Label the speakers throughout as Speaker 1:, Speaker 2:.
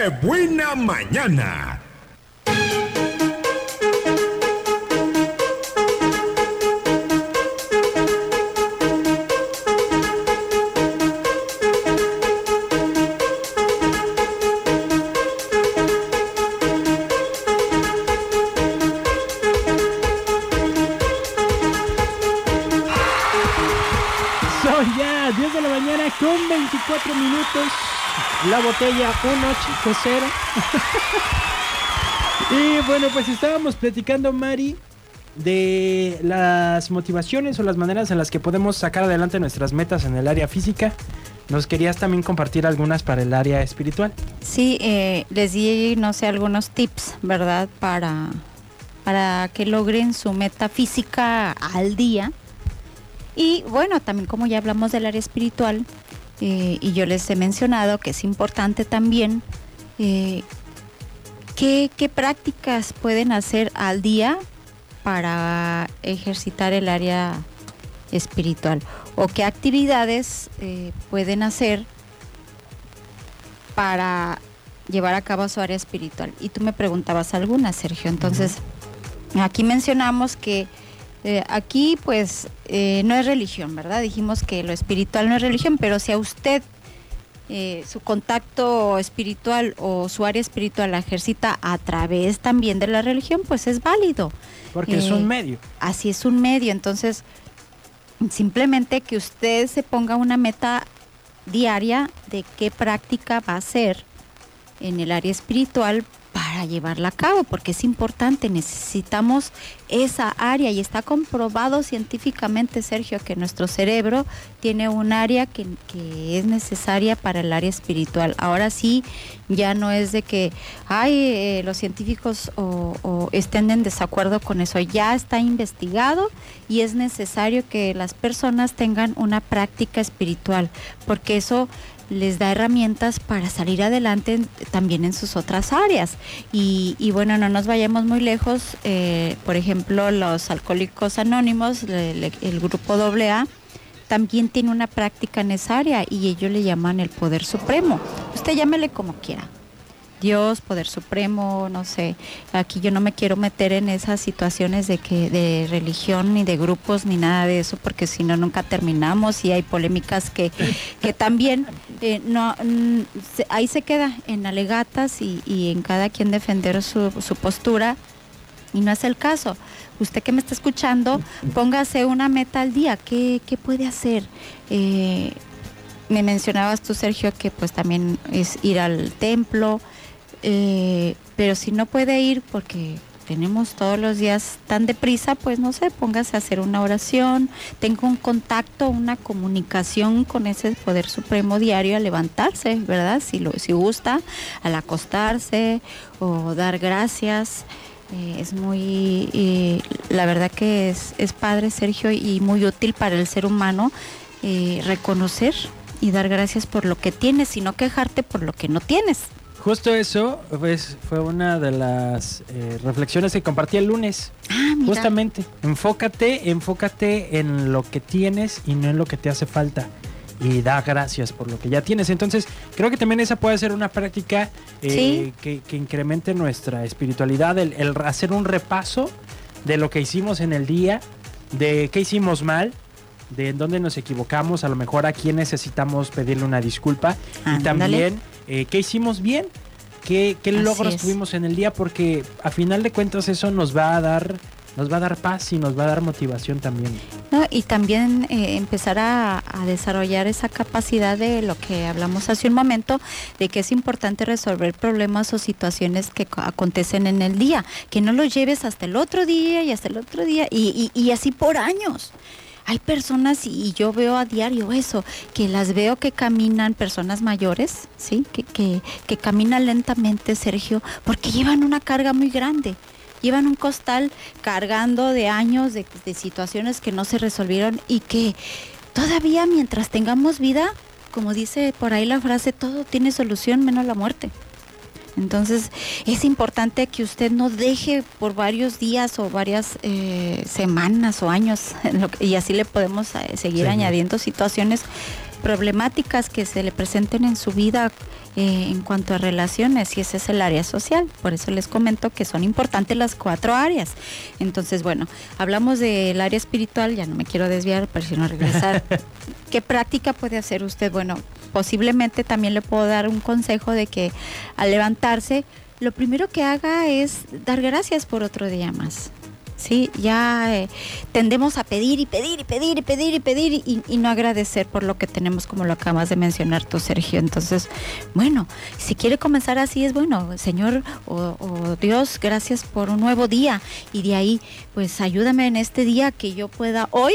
Speaker 1: ¡Qué buena mañana!
Speaker 2: Son ya 10 de la mañana con 24 minutos. La botella 1 0. y bueno, pues estábamos platicando, Mari, de las motivaciones o las maneras en las que podemos sacar adelante nuestras metas en el área física. Nos querías también compartir algunas para el área espiritual.
Speaker 3: Sí, eh, les di, no sé, algunos tips, ¿verdad? Para, para que logren su meta física al día. Y bueno, también como ya hablamos del área espiritual, eh, y yo les he mencionado que es importante también, eh, ¿qué, qué prácticas pueden hacer al día para ejercitar el área espiritual? ¿O qué actividades eh, pueden hacer para llevar a cabo su área espiritual? Y tú me preguntabas algunas, Sergio. Entonces, aquí mencionamos que eh, aquí pues eh, no es religión, ¿verdad? Dijimos que lo espiritual no es religión, pero si a usted eh, su contacto espiritual o su área espiritual la ejercita a través también de la religión, pues es válido.
Speaker 2: Porque es un medio.
Speaker 3: Así es un medio, entonces simplemente que usted se ponga una meta diaria de qué práctica va a hacer en el área espiritual para llevarla a cabo, porque es importante, necesitamos esa área y está comprobado científicamente, Sergio, que nuestro cerebro tiene un área que, es necesaria para el área espiritual. Ahora sí, ya no es de que, ay, eh, los científicos o, o estén en desacuerdo con eso, ya está investigado y es necesario que las personas tengan una práctica espiritual, porque eso les da herramientas para salir adelante también en sus otras áreas. Y, y bueno, no nos vayamos muy lejos. eh, por ejemplo, los alcohólicos anónimos, le- el grupo AA, también tiene una práctica en esa área y ellos le llaman el poder supremo. Usted llámele como quiera. Dios, poder supremo, no sé. Aquí yo no me quiero meter en esas situaciones de que de religión ni de grupos ni nada de eso, porque si no nunca terminamos y hay polémicas que, que también eh, no mm, ahí se queda en alegatas y, y en cada quien defender su, su postura y no es el caso. Usted que me está escuchando, póngase una meta al día. ¿Qué, qué puede hacer? Eh, me mencionabas tú, Sergio, que pues también es ir al templo, eh, pero si no puede ir porque tenemos todos los días tan deprisa, pues no sé, póngase a hacer una oración, tenga un contacto, una comunicación con ese poder supremo diario al levantarse, ¿verdad? Si, lo, si gusta, al acostarse o dar gracias. Eh, es muy, eh, la verdad que es, es padre, Sergio, y muy útil para el ser humano eh, reconocer y dar gracias por lo que tienes y no quejarte por lo que no tienes.
Speaker 2: Justo eso pues, fue una de las eh, reflexiones que compartí el lunes.
Speaker 3: Ah, mira.
Speaker 2: Justamente, enfócate, enfócate en lo que tienes y no en lo que te hace falta. Y da gracias por lo que ya tienes. Entonces, creo que también esa puede ser una práctica eh,
Speaker 3: Sí.
Speaker 2: que, que incremente nuestra espiritualidad, el, el hacer un repaso de lo que hicimos en el día, de qué hicimos mal, de en dónde nos equivocamos, a lo mejor a quién necesitamos pedirle una disculpa y también eh, qué hicimos bien, qué, logros tuvimos en el día, porque a final de cuentas eso nos va a dar, nos va a dar paz y nos va a dar motivación también.
Speaker 3: ¿no? Y también eh, empezar a, a desarrollar esa capacidad de lo que hablamos hace un momento, de que es importante resolver problemas o situaciones que co- acontecen en el día, que no los lleves hasta el otro día y hasta el otro día y, y- y así por años. Hay personas, y yo veo a diario eso, que las veo que caminan, personas mayores, ¿sí? Que, que, caminan lentamente, Sergio, porque llevan una carga muy grande. Llevan un costal cargando de años, de situaciones que no se resolvieron y que todavía mientras tengamos vida, como dice por ahí la frase, todo tiene solución menos la muerte. Entonces es importante que usted no deje por varios días o varias eh, semanas o años, y así le podemos eh, seguir
Speaker 2: Seguir.
Speaker 3: añadiendo situaciones, problemáticas que se le presenten en su vida eh, en cuanto a relaciones y ese es el área social. Por eso les comento que son importantes las cuatro áreas. Entonces, bueno, hablamos del área espiritual, ya no me quiero desviar, pero si no regresar. ¿Qué práctica puede hacer usted? Bueno, posiblemente también le puedo dar un consejo de que al levantarse, lo primero que haga es dar gracias por otro día más. Sí, ya eh, tendemos a pedir y pedir y pedir y pedir y pedir y, no agradecer por lo que tenemos, como lo acabas de mencionar tú, Sergio. Entonces, bueno, si quiere comenzar así es bueno, Señor o, o, Dios, gracias por un nuevo día y de ahí, pues ayúdame en este día que yo pueda hoy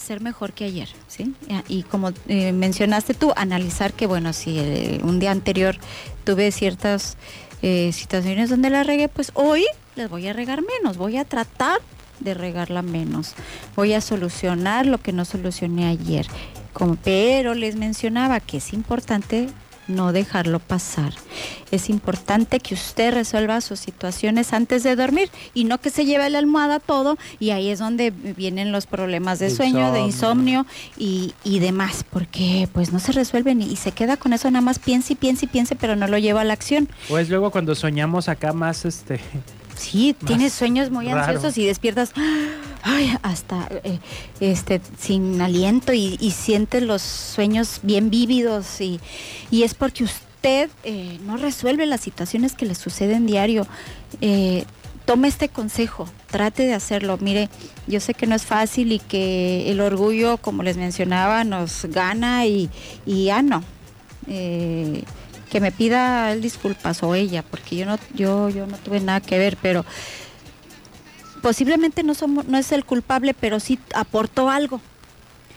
Speaker 3: ser mejor que ayer, ¿sí? Y como eh, mencionaste tú, analizar que, bueno, si eh, un día anterior tuve ciertas eh, situaciones donde la regué, pues hoy les voy a regar menos, voy a tratar de regarla menos, voy a solucionar lo que no solucioné ayer. Como, pero les mencionaba que es importante no dejarlo pasar. Es importante que usted resuelva sus situaciones antes de dormir y no que se lleve la almohada todo y ahí es donde vienen los problemas de sueño, de insomnio y, y, demás, porque pues no se resuelven y, y, se queda con eso nada más piense y piense y piense, pero no lo lleva a la acción.
Speaker 2: O es luego cuando soñamos acá más este
Speaker 3: Sí, tienes sueños muy raro. ansiosos y despiertas ay, hasta eh, este sin aliento y, y, sientes los sueños bien vívidos y, y es porque usted eh, no resuelve las situaciones que le suceden diario. Eh, tome este consejo, trate de hacerlo. Mire, yo sé que no es fácil y que el orgullo, como les mencionaba, nos gana y, y ya no. Eh, que me pida él disculpas o ella, porque yo no, yo, yo no tuve nada que ver, pero posiblemente no somos, no es el culpable, pero sí aportó algo.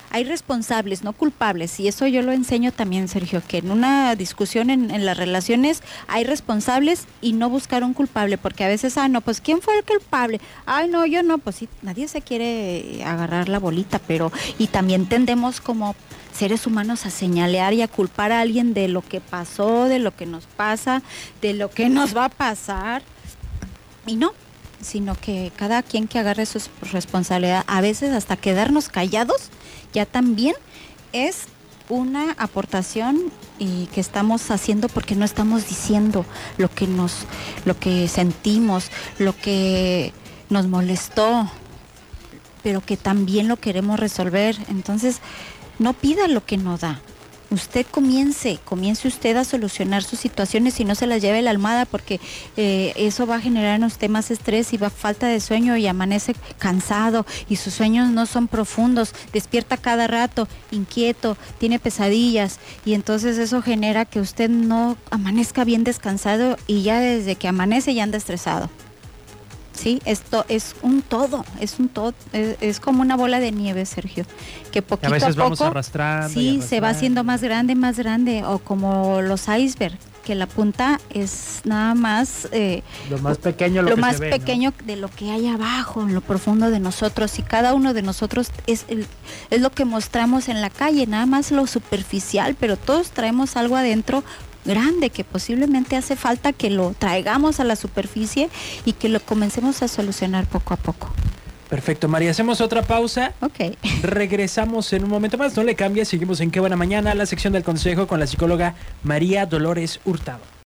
Speaker 3: Hay responsables, no culpables, y eso yo lo enseño también, Sergio, que en una discusión en, en, las relaciones hay responsables y no buscar un culpable, porque a veces, ah, no, pues ¿quién fue el culpable? Ay, no, yo no, pues sí, nadie se quiere agarrar la bolita, pero, y también tendemos como seres humanos a señalear y a culpar a alguien de lo que pasó, de lo que nos pasa, de lo que nos va a pasar. Y no, sino que cada quien que agarre su responsabilidad, a veces hasta quedarnos callados, ya también es una aportación y que estamos haciendo porque no estamos diciendo lo que nos lo que sentimos, lo que nos molestó, pero que también lo queremos resolver. Entonces, no pida lo que no da. Usted comience, comience usted a solucionar sus situaciones y no se las lleve la almohada porque eh, eso va a generar en usted más estrés y va falta de sueño y amanece cansado y sus sueños no son profundos, despierta cada rato, inquieto, tiene pesadillas y entonces eso genera que usted no amanezca bien descansado y ya desde que amanece ya anda estresado. Sí, esto es un todo, es un todo, es, es, como una bola de nieve, Sergio, que poquito
Speaker 2: a, veces
Speaker 3: a poco
Speaker 2: vamos arrastrando
Speaker 3: sí
Speaker 2: arrastrando.
Speaker 3: se va haciendo más grande, más grande, o como los iceberg, que la punta es nada más
Speaker 2: eh, lo más pequeño, lo,
Speaker 3: lo
Speaker 2: que
Speaker 3: más
Speaker 2: se ve,
Speaker 3: pequeño
Speaker 2: ¿no?
Speaker 3: de lo que hay abajo, en lo profundo de nosotros, y cada uno de nosotros es el, es lo que mostramos en la calle, nada más lo superficial, pero todos traemos algo adentro grande que posiblemente hace falta que lo traigamos a la superficie y que lo comencemos a solucionar poco a poco.
Speaker 2: Perfecto, María. Hacemos otra pausa.
Speaker 3: Ok.
Speaker 2: Regresamos en un momento más. No le cambies. Seguimos en Qué Buena Mañana, la sección del consejo con la psicóloga María Dolores Hurtado.